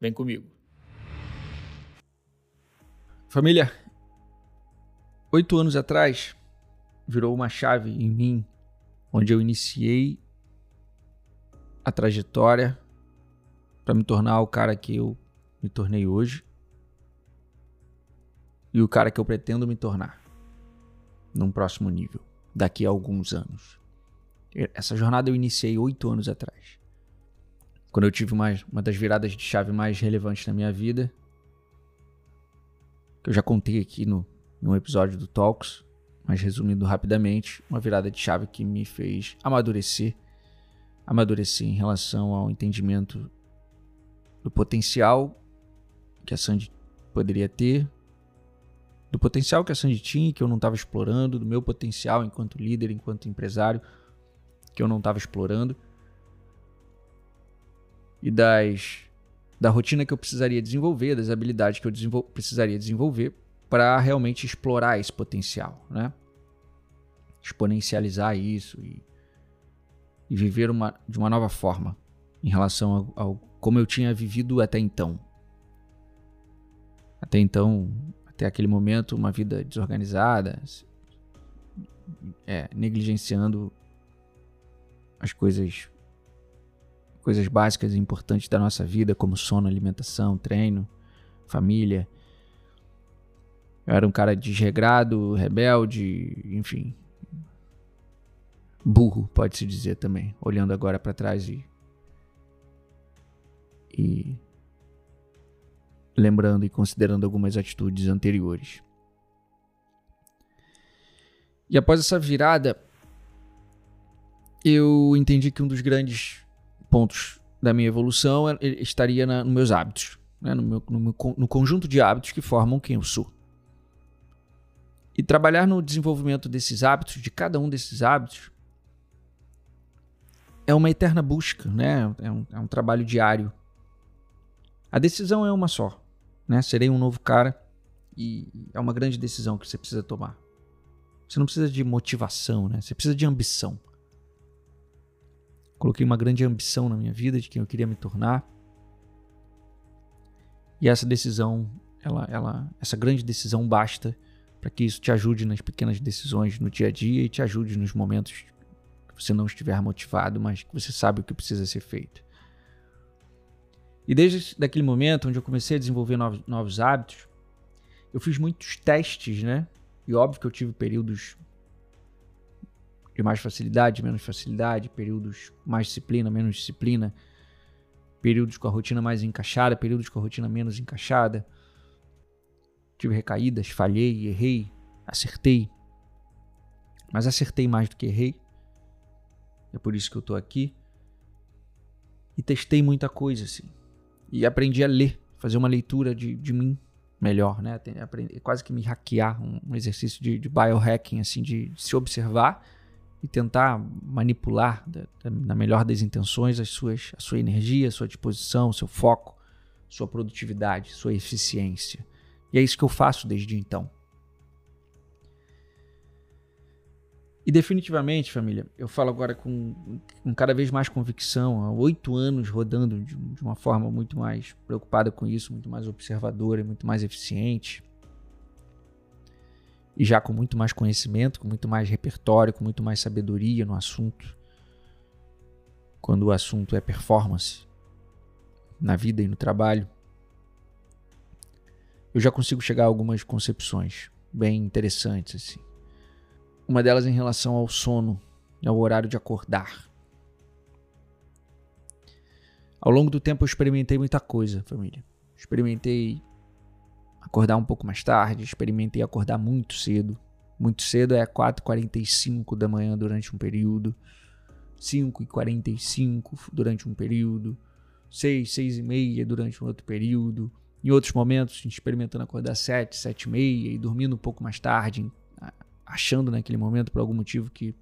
Vem comigo. Família, oito anos atrás virou uma chave em mim, onde eu iniciei a trajetória para me tornar o cara que eu me tornei hoje e o cara que eu pretendo me tornar num próximo nível, daqui a alguns anos. Essa jornada eu iniciei oito anos atrás, quando eu tive uma, uma das viradas de chave mais relevantes na minha vida que eu já contei aqui no, no episódio do Talks, mas resumindo rapidamente, uma virada de chave que me fez amadurecer, amadurecer em relação ao entendimento do potencial que a Sandy poderia ter, do potencial que a Sandy tinha que eu não estava explorando, do meu potencial enquanto líder, enquanto empresário que eu não estava explorando e das da rotina que eu precisaria desenvolver, das habilidades que eu desenvol precisaria desenvolver para realmente explorar esse potencial, né? Exponencializar isso e, e viver uma, de uma nova forma em relação ao, ao como eu tinha vivido até então. Até então, até aquele momento, uma vida desorganizada, é, negligenciando as coisas coisas básicas e importantes da nossa vida, como sono, alimentação, treino, família. Eu era um cara desregrado, rebelde, enfim. Burro, pode-se dizer também, olhando agora para trás e. e. lembrando e considerando algumas atitudes anteriores. E após essa virada, eu entendi que um dos grandes pontos da minha evolução é, estaria na, nos meus hábitos, né? no, meu, no, meu, no conjunto de hábitos que formam quem eu sou. E trabalhar no desenvolvimento desses hábitos, de cada um desses hábitos, é uma eterna busca, né? É um, é um trabalho diário. A decisão é uma só, né? Serei um novo cara e é uma grande decisão que você precisa tomar. Você não precisa de motivação, né? Você precisa de ambição. Coloquei uma grande ambição na minha vida de quem eu queria me tornar. E essa decisão, ela, ela, essa grande decisão basta para que isso te ajude nas pequenas decisões no dia a dia e te ajude nos momentos que você não estiver motivado, mas que você sabe o que precisa ser feito. E desde daquele momento onde eu comecei a desenvolver novos, novos hábitos, eu fiz muitos testes, né? E óbvio que eu tive períodos de mais facilidade, menos facilidade, períodos mais disciplina, menos disciplina, períodos com a rotina mais encaixada, períodos com a rotina menos encaixada. Tive recaídas, falhei, errei, acertei. Mas acertei mais do que errei. É por isso que eu tô aqui. E testei muita coisa, assim. E aprendi a ler, fazer uma leitura de, de mim melhor, né? Aprendi, quase que me hackear, um, exercício de, de biohacking, assim, de se observar e tentar manipular, na melhor das intenções, as suas, a sua energia, a sua disposição, seu foco, sua produtividade, sua eficiência. E é isso que eu faço desde então. E definitivamente, família, eu falo agora com, com cada vez mais convicção, há oito anos rodando de, de uma forma muito mais preocupada com isso, muito mais observadora e muito mais eficiente e já com muito mais conhecimento, com muito mais repertório, com muito mais sabedoria no assunto. Quando o assunto é performance na vida e no trabalho, eu já consigo chegar a algumas concepções bem interessantes assim. Uma delas em relação ao sono ao horário de acordar. Ao longo do tempo eu experimentei muita coisa, família. Experimentei acordar um pouco mais tarde, experimentei acordar muito cedo. Muito cedo é 4h45 da manhã durante um período, 5h45 durante um período, 6, 6 e meia durante um outro período. Em outros momentos, experimentando acordar 7, 7 e meia e dormindo um pouco mais tarde, achando naquele momento, por algum motivo, que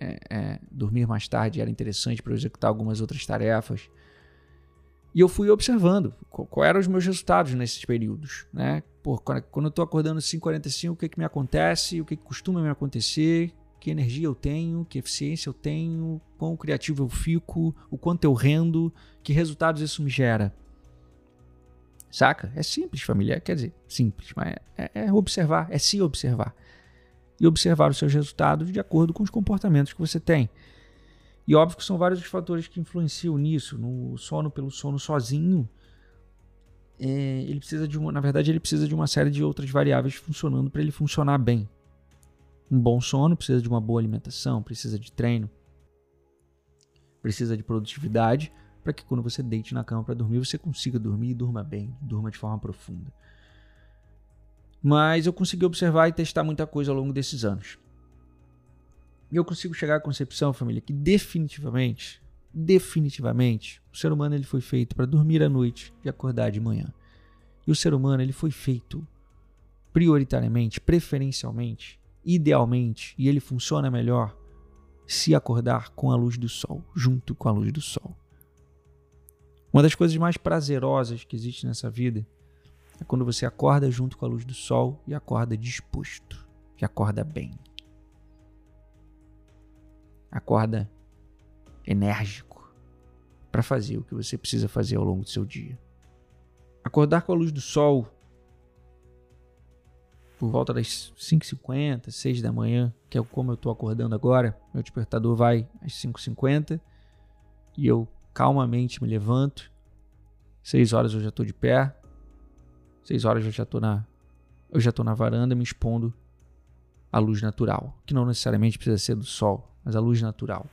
é, é, dormir mais tarde era interessante para executar algumas outras tarefas. E eu fui observando qual eram os meus resultados nesses períodos, né? Pô, quando eu estou acordando 5h45, o que, que me acontece, o que, que costuma me acontecer, que energia eu tenho, que eficiência eu tenho, quão criativo eu fico, o quanto eu rendo, que resultados isso me gera. Saca? É simples, família. Quer dizer, simples, mas é, é observar, é se observar. E observar os seus resultados de acordo com os comportamentos que você tem. E óbvio que são vários os fatores que influenciam nisso. No sono pelo sono sozinho, é, ele precisa de uma, na verdade, ele precisa de uma série de outras variáveis funcionando para ele funcionar bem. Um bom sono precisa de uma boa alimentação, precisa de treino, precisa de produtividade para que quando você deite na cama para dormir, você consiga dormir e durma bem, durma de forma profunda. Mas eu consegui observar e testar muita coisa ao longo desses anos. E eu consigo chegar à concepção, família, que definitivamente, definitivamente, o ser humano ele foi feito para dormir à noite e acordar de manhã. E o ser humano ele foi feito prioritariamente, preferencialmente, idealmente, e ele funciona melhor se acordar com a luz do sol, junto com a luz do sol. Uma das coisas mais prazerosas que existe nessa vida é quando você acorda junto com a luz do sol e acorda disposto, e acorda bem. Acorda enérgico para fazer o que você precisa fazer ao longo do seu dia. Acordar com a luz do sol por volta das 5h50, 6 da manhã, que é como eu estou acordando agora. Meu despertador vai às 5h50 e eu calmamente me levanto. 6 horas eu já estou de pé. 6 horas eu já estou na eu já estou na varanda me expondo à luz natural, que não necessariamente precisa ser do sol, mas a luz natural.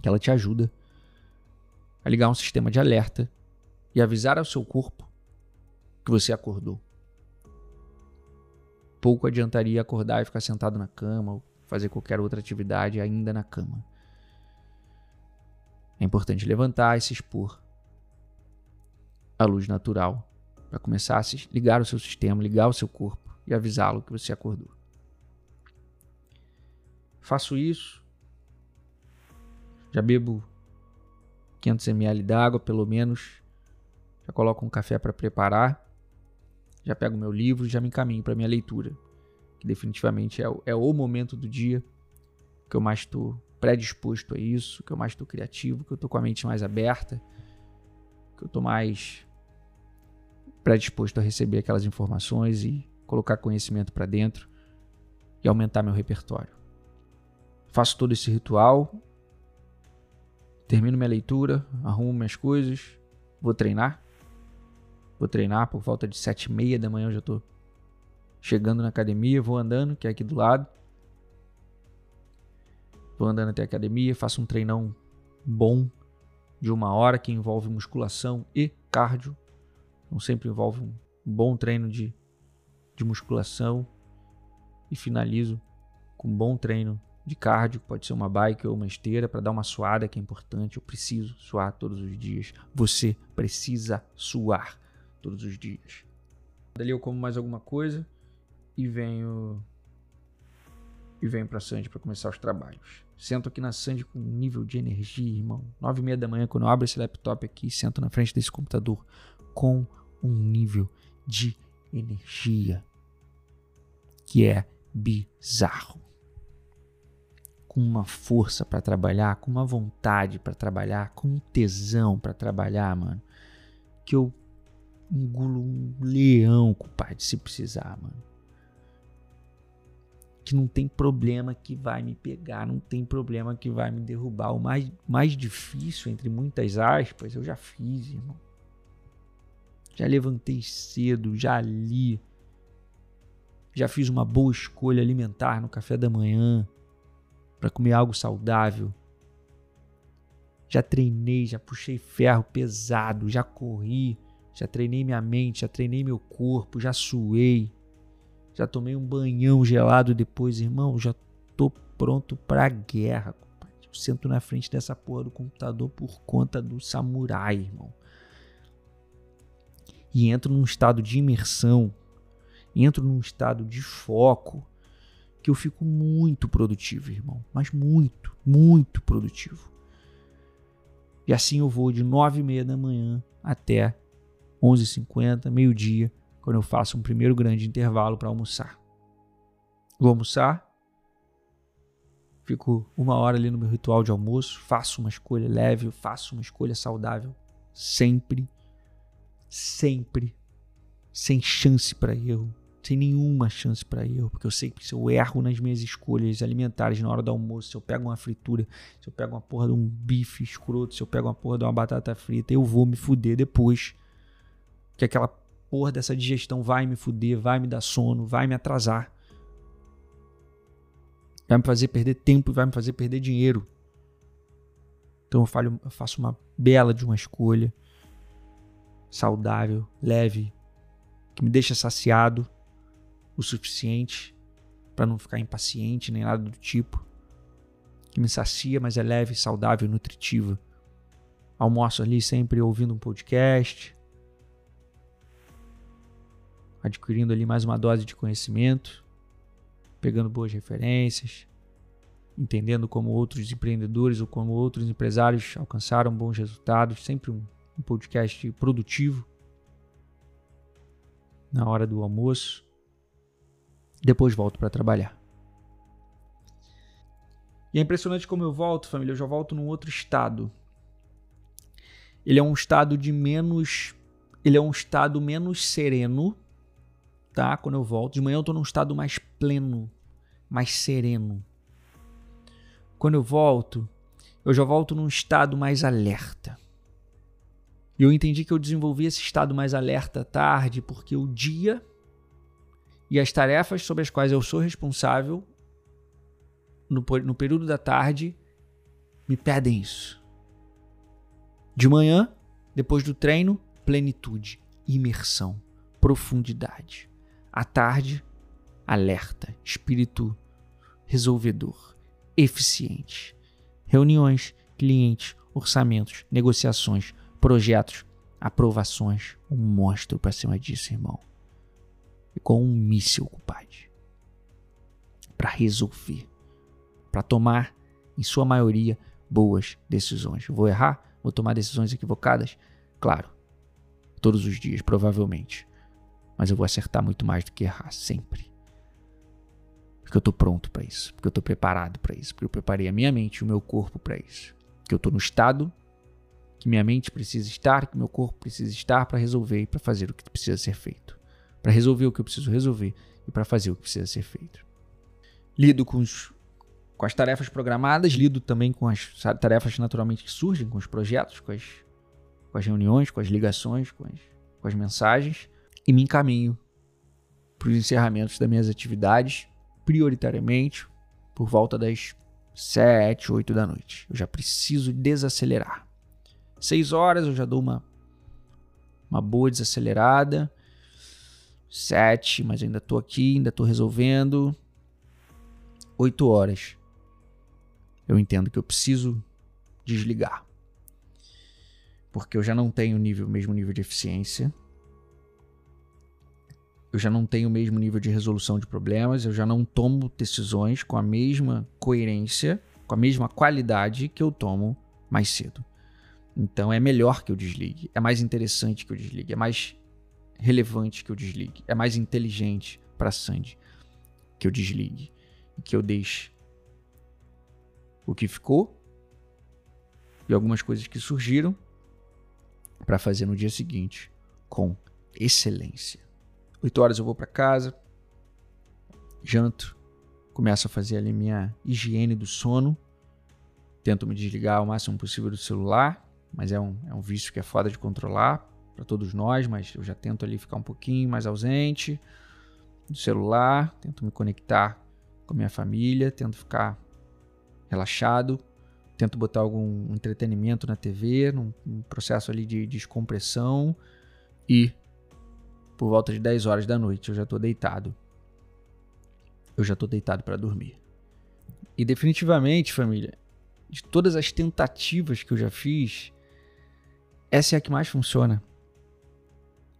Que ela te ajuda a ligar um sistema de alerta e avisar ao seu corpo que você acordou pouco adiantaria acordar e ficar sentado na cama ou fazer qualquer outra atividade ainda na cama. É importante levantar e se expor à luz natural para começar a ligar o seu sistema, ligar o seu corpo e avisá-lo que você acordou. Faço isso. Já bebo 500 ml d'água, pelo menos. Já coloco um café para preparar já pego meu livro já me encaminho para minha leitura, que definitivamente é o, é o momento do dia que eu mais estou predisposto a isso, que eu mais estou criativo, que eu estou com a mente mais aberta, que eu estou mais predisposto a receber aquelas informações e colocar conhecimento para dentro e aumentar meu repertório. Faço todo esse ritual, termino minha leitura, arrumo minhas coisas, vou treinar. Vou treinar por volta de sete e meia da manhã, eu já tô chegando na academia, vou andando, que é aqui do lado. Vou andando até a academia, faço um treinão bom de uma hora que envolve musculação e cardio. Então sempre envolve um bom treino de, de musculação e finalizo com um bom treino de cardio, pode ser uma bike ou uma esteira para dar uma suada que é importante. Eu preciso suar todos os dias. Você precisa suar todos os dias. Dali eu como mais alguma coisa e venho e venho para Sandy para começar os trabalhos. Sento aqui na Sandy com um nível de energia, irmão. Nove e meia da manhã quando eu abro esse laptop aqui, sento na frente desse computador com um nível de energia que é bizarro. Com uma força para trabalhar, com uma vontade para trabalhar, com um tesão para trabalhar, mano, que eu engulo um leão, compadre, se precisar, mano. Que não tem problema que vai me pegar, não tem problema que vai me derrubar. O mais, mais difícil, entre muitas aspas, eu já fiz, irmão. Já levantei cedo, já li. Já fiz uma boa escolha alimentar no café da manhã para comer algo saudável. Já treinei, já puxei ferro pesado, já corri já treinei minha mente, já treinei meu corpo, já suei, já tomei um banhão gelado depois, irmão, já tô pronto pra guerra, compadre. sento na frente dessa porra do computador por conta do samurai, irmão. E entro num estado de imersão, entro num estado de foco, que eu fico muito produtivo, irmão. Mas muito, muito produtivo. E assim eu vou de nove e meia da manhã até 11h50, meio-dia, quando eu faço um primeiro grande intervalo para almoçar. Vou almoçar, fico uma hora ali no meu ritual de almoço, faço uma escolha leve, faço uma escolha saudável, sempre, sempre, sem chance para erro, sem nenhuma chance para erro, porque eu sei que se eu erro nas minhas escolhas alimentares na hora do almoço, se eu pego uma fritura, se eu pego uma porra de um bife escroto, se eu pego uma porra de uma batata frita, eu vou me fuder depois. Que aquela porra dessa digestão vai me fuder, vai me dar sono, vai me atrasar. Vai me fazer perder tempo e vai me fazer perder dinheiro. Então eu, falho, eu faço uma bela de uma escolha saudável, leve, que me deixa saciado o suficiente para não ficar impaciente nem nada do tipo, que me sacia, mas é leve, saudável, nutritiva. Almoço ali sempre ouvindo um podcast, adquirindo ali mais uma dose de conhecimento, pegando boas referências, entendendo como outros empreendedores ou como outros empresários alcançaram bons resultados, sempre um, um podcast produtivo na hora do almoço depois volto para trabalhar. E é impressionante como eu volto, família, eu já volto num outro estado. Ele é um estado de menos, ele é um estado menos sereno, tá? Quando eu volto, de manhã eu tô num estado mais pleno, mais sereno. Quando eu volto, eu já volto num estado mais alerta. E eu entendi que eu desenvolvi esse estado mais alerta tarde porque o dia e as tarefas sobre as quais eu sou responsável no, no período da tarde me pedem isso. De manhã, depois do treino, plenitude, imersão, profundidade. À tarde, alerta, espírito resolvedor, eficiente. Reuniões, clientes, orçamentos, negociações, projetos, aprovações. Um monstro para cima disso, irmão com um míssil, compadre. Para resolver. Para tomar, em sua maioria, boas decisões. Vou errar? Vou tomar decisões equivocadas? Claro. Todos os dias, provavelmente. Mas eu vou acertar muito mais do que errar, sempre. Porque eu estou pronto para isso. Porque eu estou preparado para isso. Porque eu preparei a minha mente e o meu corpo para isso. Porque eu estou no estado que minha mente precisa estar, que meu corpo precisa estar para resolver e para fazer o que precisa ser feito para resolver o que eu preciso resolver e para fazer o que precisa ser feito. Lido com, os, com as tarefas programadas, lido também com as tarefas naturalmente que surgem, com os projetos, com as, com as reuniões, com as ligações, com as, com as mensagens e me encaminho para os encerramentos das minhas atividades, prioritariamente por volta das 7, 8 da noite. Eu já preciso desacelerar. 6 horas eu já dou uma, uma boa desacelerada Sete, mas ainda tô aqui, ainda tô resolvendo. Oito horas. Eu entendo que eu preciso desligar. Porque eu já não tenho o mesmo nível de eficiência. Eu já não tenho o mesmo nível de resolução de problemas. Eu já não tomo decisões com a mesma coerência, com a mesma qualidade que eu tomo mais cedo. Então é melhor que eu desligue. É mais interessante que eu desligue. É mais relevante que eu desligue. É mais inteligente para Sandy que eu desligue e que eu deixe o que ficou e algumas coisas que surgiram para fazer no dia seguinte com excelência. 8 horas eu vou para casa, janto, começo a fazer ali minha higiene do sono, tento me desligar o máximo possível do celular, mas é um, é um vício que é foda de controlar, para todos nós, mas eu já tento ali ficar um pouquinho mais ausente do celular, tento me conectar com a minha família, tento ficar relaxado, tento botar algum entretenimento na TV, num, num processo ali de descompressão e por volta de 10 horas da noite eu já estou deitado. Eu já estou deitado para dormir. E definitivamente, família, de todas as tentativas que eu já fiz, essa é a que mais funciona.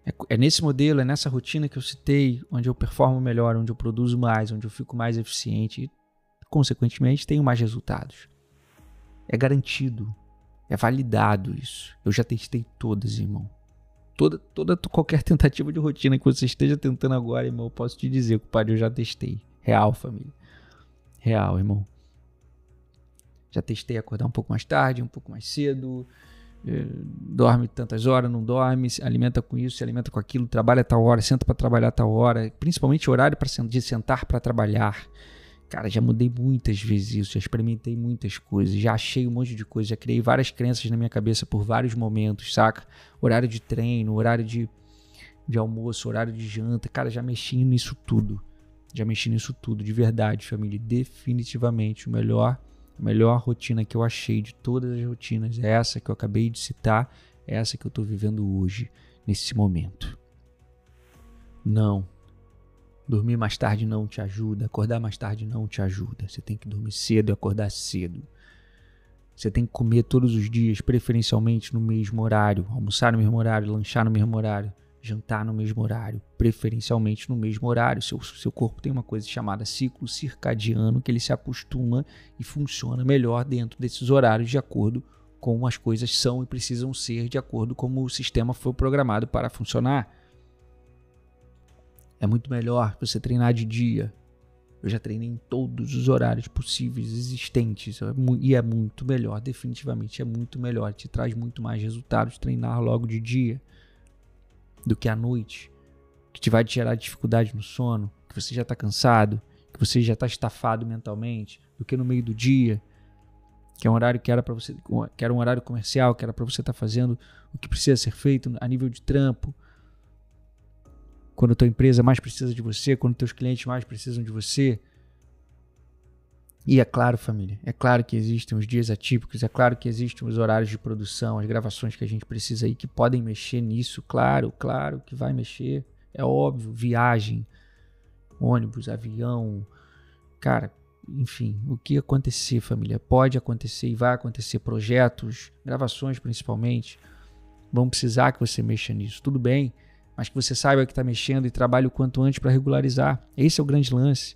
É, é nesse modelo, é nessa rotina que eu citei, onde eu performo melhor, onde eu produzo mais, onde eu fico mais eficiente e, consequentemente, tenho mais resultados. É garantido, é validado isso. Eu já testei todas, irmão. Toda, toda qualquer tentativa de rotina que você esteja tentando agora, irmão, eu posso te dizer, compadre, eu já testei. Real, família. Real, irmão. Já testei acordar um pouco mais tarde, um pouco mais cedo, dorme tantas horas, não dorme, se alimenta com isso, se alimenta com aquilo, trabalha a tal hora, senta para trabalhar a tal hora, principalmente horário para de sentar para trabalhar. Cara, já mudei muitas vezes isso, já experimentei muitas coisas, já achei um monte de coisa, já criei várias crenças na minha cabeça por vários momentos, saca? Horário de treino, horário de, de almoço, horário de janta, cara, já mexi nisso tudo. Já mexi nisso tudo, de verdade, família. Definitivamente o melhor a melhor rotina que eu achei de todas as rotinas é essa que eu acabei de citar, é essa que eu estou vivendo hoje, nesse momento. Não. Dormir mais tarde não te ajuda, acordar mais tarde não te ajuda. Você tem que dormir cedo e acordar cedo. Você tem que comer todos os dias, preferencialmente no mesmo horário, almoçar no mesmo horário, lanchar no mesmo horário jantar no mesmo horário, preferencialmente no mesmo horário. Seu, seu corpo tem uma coisa chamada ciclo circadiano que ele se acostuma e funciona melhor dentro desses horários de acordo com como as coisas são e precisam ser, de acordo com como o sistema foi programado para funcionar. É muito melhor você treinar de dia. Eu já treinei em todos os horários possíveis existentes é e é muito melhor, definitivamente é muito melhor, te traz muito mais resultados treinar logo de dia do que à noite, que te vai gerar dificuldade no sono, que você já está cansado, que você já está estafado mentalmente, do que no meio do dia, que é um horário que era para você, que era um horário comercial, que era para você estar tá fazendo o que precisa ser feito a nível de trampo. Quando a tua empresa mais precisa de você, quando teus clientes mais precisam de você, e é claro, família, é claro que existem os dias atípicos, é claro que existem os horários de produção, as gravações que a gente precisa aí que podem mexer nisso, claro, claro que vai mexer, é óbvio, viagem, ônibus, avião, cara, enfim, o que acontecer, família, pode acontecer e vai acontecer, projetos, gravações principalmente, vão precisar que você mexa nisso, tudo bem, mas que você saiba que está mexendo e trabalhe o quanto antes para regularizar, esse é o grande lance.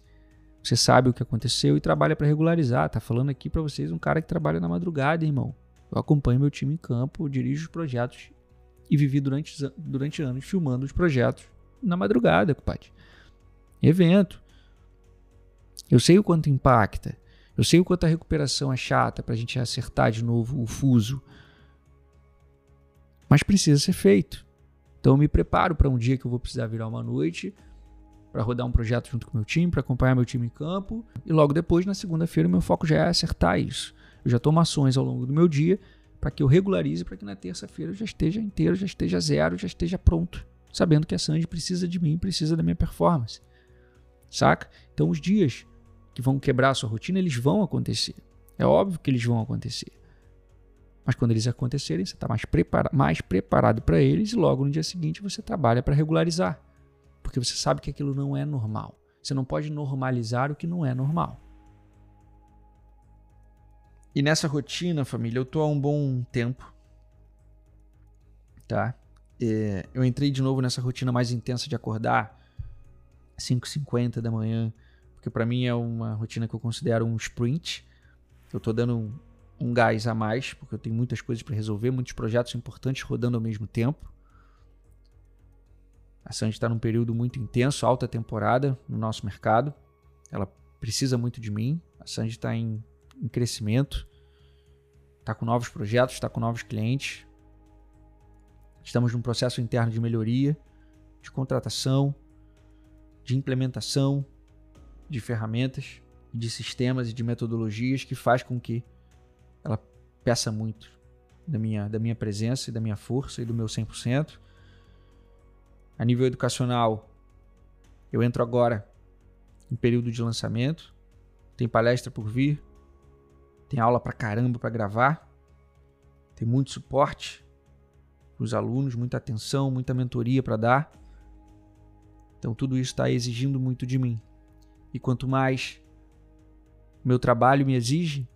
Você sabe o que aconteceu e trabalha para regularizar. Tá falando aqui para vocês um cara que trabalha na madrugada, irmão. Eu acompanho meu time em campo, dirijo os projetos e vivi durante, durante anos filmando os projetos na madrugada, compadre. Evento. Eu sei o quanto impacta. Eu sei o quanto a recuperação é chata para a gente acertar de novo o fuso. Mas precisa ser feito. Então eu me preparo para um dia que eu vou precisar virar uma noite para rodar um projeto junto com o meu time, para acompanhar meu time em campo. E logo depois, na segunda-feira, meu foco já é acertar isso. Eu já tomo ações ao longo do meu dia para que eu regularize, para que na terça-feira eu já esteja inteiro, já esteja zero, já esteja pronto, sabendo que a Sandy precisa de mim, precisa da minha performance. Saca? Então os dias que vão quebrar a sua rotina, eles vão acontecer. É óbvio que eles vão acontecer. Mas quando eles acontecerem, você está mais, prepara mais preparado para eles e logo no dia seguinte você trabalha para regularizar porque você sabe que aquilo não é normal. Você não pode normalizar o que não é normal. E nessa rotina, família, eu tô há um bom tempo, tá? É, eu entrei de novo nessa rotina mais intensa de acordar 5h50 da manhã, porque para mim é uma rotina que eu considero um sprint. Eu tô dando um, um gás a mais, porque eu tenho muitas coisas para resolver, muitos projetos importantes rodando ao mesmo tempo. A Sandy está num período muito intenso, alta temporada no nosso mercado. Ela precisa muito de mim. A Sandy está em, em crescimento, está com novos projetos, está com novos clientes. Estamos num processo interno de melhoria, de contratação, de implementação de ferramentas, de sistemas e de metodologias que faz com que ela peça muito da minha, da minha presença e da minha força e do meu 100%. A nível educacional, eu entro agora em período de lançamento, tem palestra por vir, tem aula pra caramba para gravar, tem muito suporte os alunos, muita atenção, muita mentoria para dar. Então tudo isso está exigindo muito de mim. E quanto mais meu trabalho me exige,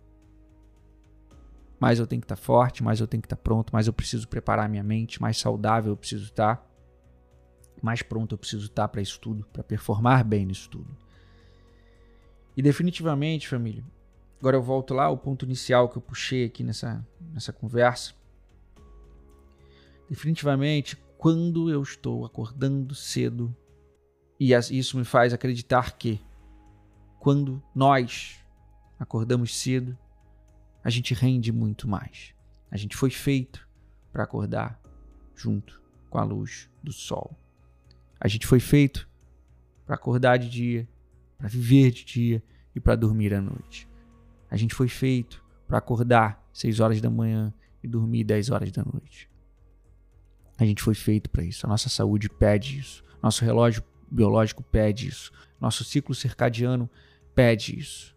mais eu tenho que estar tá forte, mais eu tenho que estar tá pronto, mais eu preciso preparar minha mente, mais saudável eu preciso estar, tá, mais pronto eu preciso estar para isso tudo, para performar bem nisso tudo. E definitivamente, família, agora eu volto lá ao ponto inicial que eu puxei aqui nessa, nessa conversa. Definitivamente, quando eu estou acordando cedo, e isso me faz acreditar que quando nós acordamos cedo, a gente rende muito mais. A gente foi feito para acordar junto com a luz do sol. A gente foi feito para acordar de dia, para viver de dia e para dormir à noite. A gente foi feito para acordar 6 horas da manhã e dormir 10 horas da noite. A gente foi feito para isso. A nossa saúde pede isso. Nosso relógio biológico pede isso. Nosso ciclo circadiano pede isso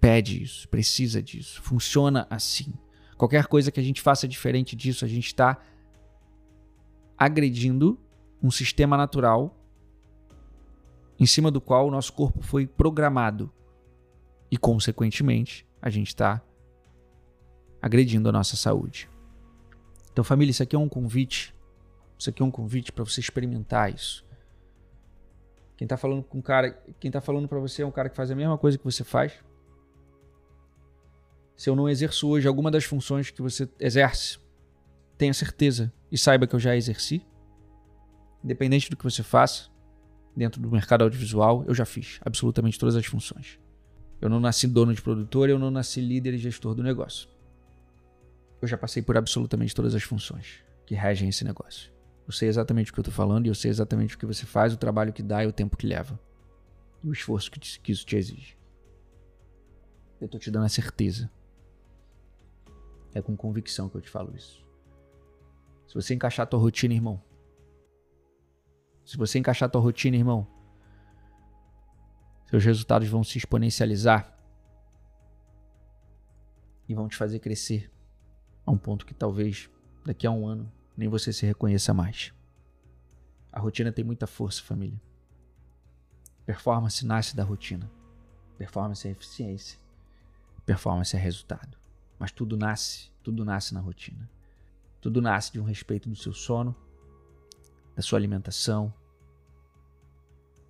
pede isso, precisa disso, funciona assim. Qualquer coisa que a gente faça diferente disso, a gente está agredindo um sistema natural em cima do qual o nosso corpo foi programado. E, consequentemente, a gente está agredindo a nossa saúde. Então, família, isso aqui é um convite. Isso aqui é um convite para você experimentar isso. Quem está falando com cara, quem tá falando para você é um cara que faz a mesma coisa que você faz se eu não exerço hoje alguma das funções que você exerce, tenha certeza e saiba que eu já exerci. Independente do que você faça, dentro do mercado audiovisual, eu já fiz absolutamente todas as funções. Eu não nasci dono de produtor, eu não nasci líder e gestor do negócio. Eu já passei por absolutamente todas as funções que regem esse negócio. Eu sei exatamente o que eu estou falando e eu sei exatamente o que você faz, o trabalho que dá e o tempo que leva. E o esforço que, que isso te exige. Eu estou te dando a certeza é com convicção que eu te falo isso. Se você encaixar a tua rotina, irmão. Se você encaixar a tua rotina, irmão, seus resultados vão se exponencializar e vão te fazer crescer a um ponto que talvez daqui a um ano nem você se reconheça mais. A rotina tem muita força, família. Performance nasce da rotina. Performance é eficiência. Performance é resultado. Mas tudo nasce, tudo nasce na rotina. Tudo nasce de um respeito do seu sono, da sua alimentação,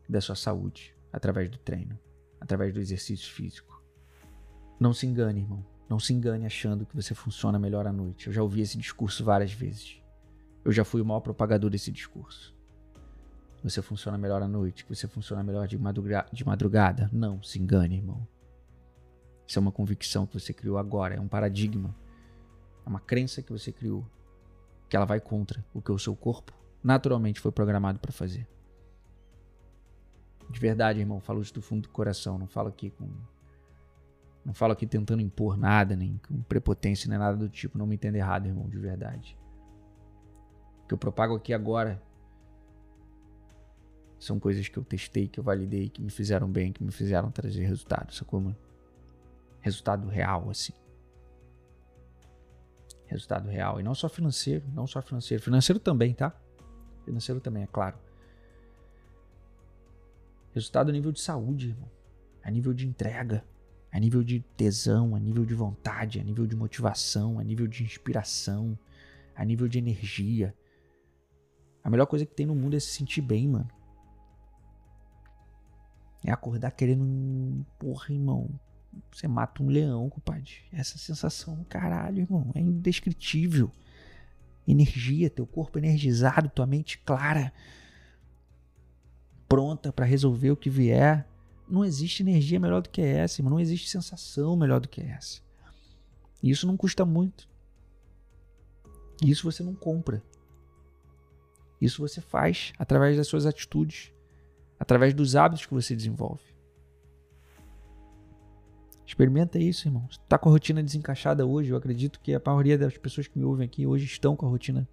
da sua saúde, através do treino, através do exercício físico. Não se engane, irmão. Não se engane achando que você funciona melhor à noite. Eu já ouvi esse discurso várias vezes. Eu já fui o maior propagador desse discurso. Você funciona melhor à noite, que você funciona melhor de, de madrugada. Não se engane, irmão. Isso é uma convicção que você criou agora, é um paradigma. É uma crença que você criou, que ela vai contra o que o seu corpo naturalmente foi programado para fazer. De verdade, irmão, falo isso do fundo do coração, não falo aqui com não falo aqui tentando impor nada, nem com prepotência, nem nada do tipo, não me entenda errado, irmão, de verdade. O que eu propago aqui agora são coisas que eu testei, que eu validei, que me fizeram bem, que me fizeram trazer resultados, sacou, mano? resultado real, assim. Resultado real. E não só financeiro, não só financeiro. Financeiro também, tá? Financeiro também, é claro. Resultado a nível de saúde, irmão. A nível de entrega. A nível de tesão, a nível de vontade, a nível de motivação, a nível de inspiração, a nível de energia. A melhor coisa que tem no mundo é se sentir bem, mano. É acordar querendo. Porra, irmão. Você mata um leão, compadre. Essa sensação, caralho, irmão, é indescritível. Energia, teu corpo energizado, tua mente clara, pronta para resolver o que vier. Não existe energia melhor do que essa. Não existe sensação melhor do que essa. Isso não custa muito. Isso você não compra. Isso você faz através das suas atitudes, através dos hábitos que você desenvolve. Experimenta isso, irmão. Se tá com a rotina desencaixada hoje, eu acredito que a maioria das pessoas que me ouvem aqui hoje estão com a rotina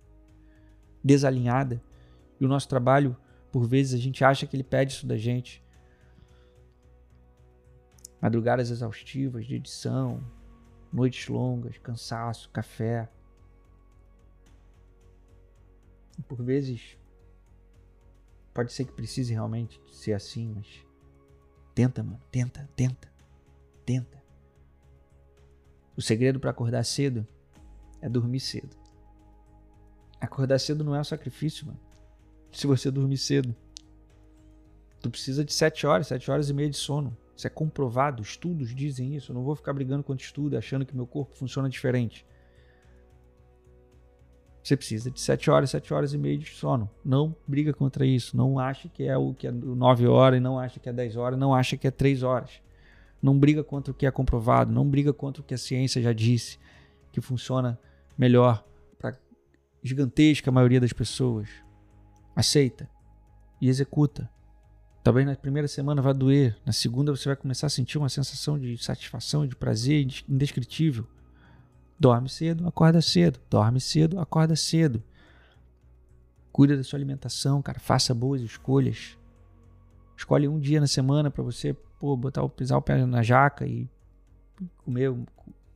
desalinhada. E o nosso trabalho, por vezes, a gente acha que ele pede isso da gente. Madrugadas exaustivas de edição, noites longas, cansaço, café. E por vezes, pode ser que precise realmente ser assim, mas tenta, mano, tenta, tenta. Tenta. O segredo para acordar cedo é dormir cedo. Acordar cedo não é um sacrifício, mano. Se você dormir cedo, tu precisa de 7 horas, 7 horas e meia de sono. Isso é comprovado, estudos dizem isso. Eu não vou ficar brigando quando estudo, achando que meu corpo funciona diferente. Você precisa de 7 horas, 7 horas e meia de sono. Não briga contra isso. Não acha que é o que é 9 horas, não acha que é 10 horas, não acha que é 3 horas. Não briga contra o que é comprovado, não briga contra o que a ciência já disse que funciona melhor para gigantesca maioria das pessoas. Aceita e executa. Talvez na primeira semana vai doer, na segunda você vai começar a sentir uma sensação de satisfação, de prazer indescritível. Dorme cedo, acorda cedo. Dorme cedo, acorda cedo. Cuida da sua alimentação, cara. Faça boas escolhas. Escolhe um dia na semana para você pô, botar o pisar o pé na jaca e comer o,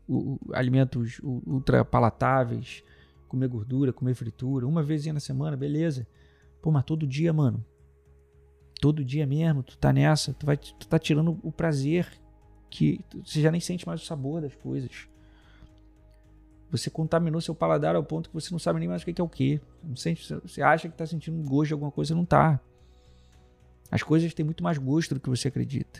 o, alimentos ultra palatáveis, comer gordura, comer fritura, uma vez na semana, beleza. Pô, mas todo dia, mano. Todo dia mesmo, tu tá nessa, tu vai tu tá tirando o prazer que você já nem sente mais o sabor das coisas. Você contaminou seu paladar ao ponto que você não sabe nem mais o que é o que. Você acha que está sentindo gosto de alguma coisa, não está. As coisas têm muito mais gosto do que você acredita.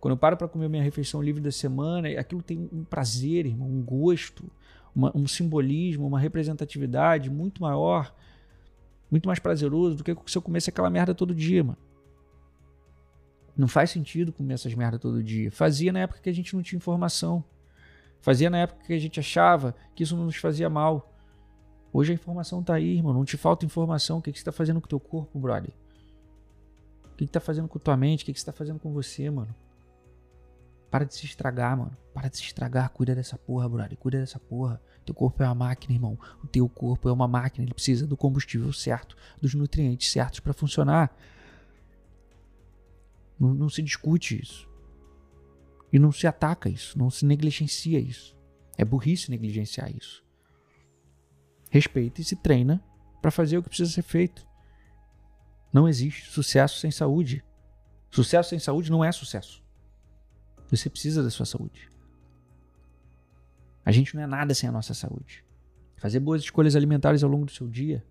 Quando eu paro para comer minha refeição livre da semana, aquilo tem um prazer, irmão, um gosto, uma, um simbolismo, uma representatividade muito maior, muito mais prazeroso do que se eu comesse aquela merda todo dia, mano. Não faz sentido comer essas merda todo dia. Fazia na época que a gente não tinha informação. Fazia na época que a gente achava que isso não nos fazia mal. Hoje a informação tá aí, irmão. Não te falta informação. O que, que você tá fazendo com o teu corpo, brother? O que, que tá fazendo com tua mente? O que, que você tá fazendo com você, mano? Para de se estragar, mano. Para de se estragar. Cuida dessa porra, brother. Cuida dessa porra. Teu corpo é uma máquina, irmão. O teu corpo é uma máquina. Ele precisa do combustível certo, dos nutrientes certos para funcionar. Não, não se discute isso. E não se ataca isso, não se negligencia isso. É burrice negligenciar isso. Respeita e se treina para fazer o que precisa ser feito. Não existe sucesso sem saúde. Sucesso sem saúde não é sucesso. Você precisa da sua saúde. A gente não é nada sem a nossa saúde. Fazer boas escolhas alimentares ao longo do seu dia.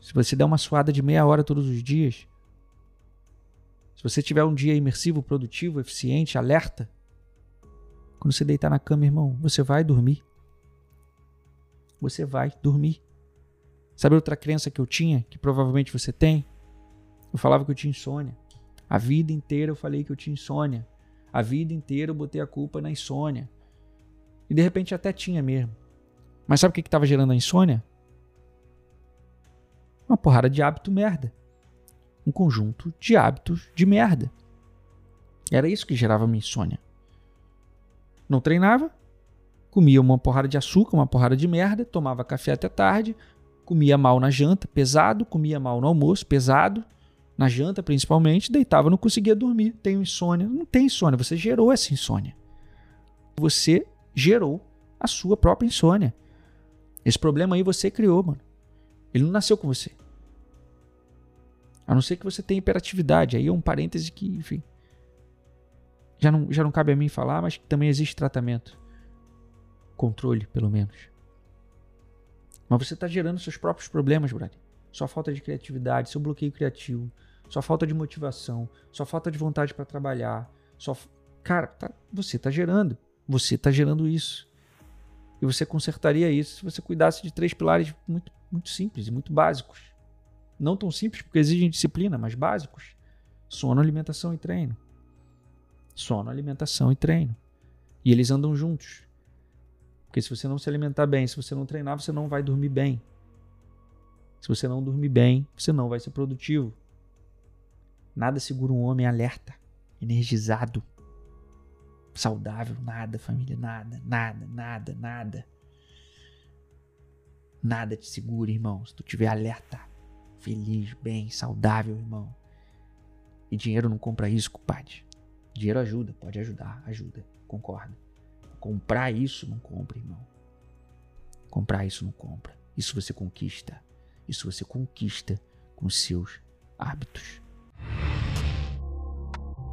Se você der uma suada de meia hora todos os dias, se você tiver um dia imersivo, produtivo, eficiente, alerta, quando você deitar na cama, irmão, você vai dormir. Você vai dormir. Sabe outra crença que eu tinha, que provavelmente você tem? Eu falava que eu tinha insônia. A vida inteira eu falei que eu tinha insônia. A vida inteira eu botei a culpa na insônia. E de repente até tinha mesmo. Mas sabe o que estava gerando a insônia? Uma porrada de hábito merda um conjunto de hábitos de merda. Era isso que gerava minha insônia. Não treinava, comia uma porrada de açúcar, uma porrada de merda, tomava café até tarde, comia mal na janta, pesado, comia mal no almoço, pesado, na janta principalmente, deitava, não conseguia dormir. Tenho insônia. Não tem insônia, você gerou essa insônia. Você gerou a sua própria insônia. Esse problema aí você criou, mano. Ele não nasceu com você. A não ser que você tenha hiperatividade. Aí é um parêntese que, enfim. Já não, já não cabe a mim falar, mas também existe tratamento. Controle, pelo menos. Mas você está gerando seus próprios problemas, brother. Sua falta de criatividade, seu bloqueio criativo, sua falta de motivação, sua falta de vontade para trabalhar. Sua... Cara, tá, você está gerando. Você está gerando isso. E você consertaria isso se você cuidasse de três pilares muito, muito simples e muito básicos. Não tão simples porque exigem disciplina, mas básicos. Sono, alimentação e treino. Sono, alimentação e treino. E eles andam juntos. Porque se você não se alimentar bem, se você não treinar, você não vai dormir bem. Se você não dormir bem, você não vai ser produtivo. Nada segura um homem alerta, energizado, saudável, nada, família, nada, nada, nada, nada. Nada te segura, irmão, se tu tiver alerta feliz, bem, saudável, irmão. E dinheiro não compra isso, compadre. Dinheiro ajuda, pode ajudar, ajuda, concordo. Comprar isso não compra, irmão. Comprar isso não compra. Isso você conquista. Isso você conquista com seus hábitos.